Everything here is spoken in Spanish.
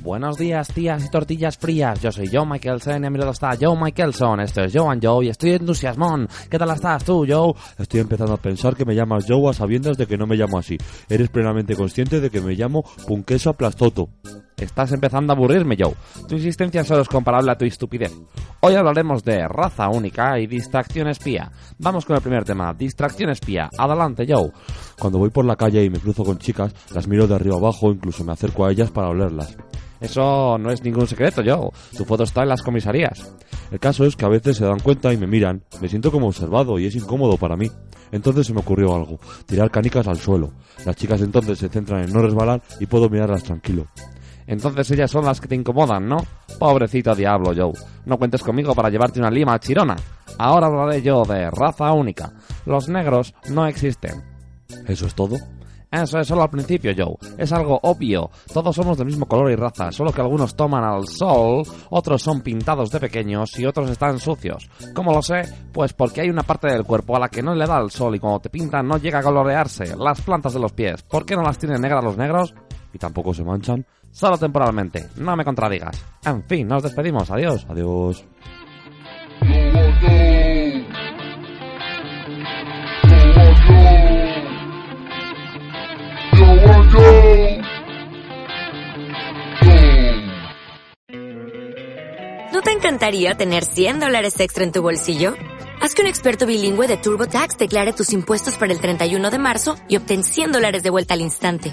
Buenos días, tías y tortillas frías. Yo soy Joe Michaelson y a mi lado está Joe Michaelson. Esto es Joe and Joe y estoy entusiasmón. ¿Qué tal estás tú, Joe? Estoy empezando a pensar que me llamas Joe a sabiendas de que no me llamo así. Eres plenamente consciente de que me llamo Punqueso Aplastoto. Estás empezando a aburrirme, Joe. Tu insistencia solo es comparable a tu estupidez. Hoy hablaremos de raza única y distracción espía. Vamos con el primer tema, distracción espía. Adelante, Joe. Cuando voy por la calle y me cruzo con chicas, las miro de arriba abajo, incluso me acerco a ellas para olerlas. Eso no es ningún secreto, Joe. Tu foto está en las comisarías. El caso es que a veces se dan cuenta y me miran. Me siento como observado y es incómodo para mí. Entonces se me ocurrió algo, tirar canicas al suelo. Las chicas entonces se centran en no resbalar y puedo mirarlas tranquilo. Entonces ellas son las que te incomodan, ¿no? Pobrecito diablo, Joe. No cuentes conmigo para llevarte una lima chirona. Ahora hablaré yo de raza única. Los negros no existen. ¿Eso es todo? Eso es solo al principio, Joe. Es algo obvio. Todos somos del mismo color y raza, solo que algunos toman al sol, otros son pintados de pequeños y otros están sucios. ¿Cómo lo sé? Pues porque hay una parte del cuerpo a la que no le da el sol y cuando te pintan no llega a colorearse. Las plantas de los pies. ¿Por qué no las tienen negras los negros? ¿Y tampoco se manchan? Solo temporalmente. No me contradigas. En fin, nos despedimos. Adiós. Adiós. ¿No te encantaría tener 100 dólares extra en tu bolsillo? Haz que un experto bilingüe de TurboTax declare tus impuestos para el 31 de marzo y obtén 100 dólares de vuelta al instante.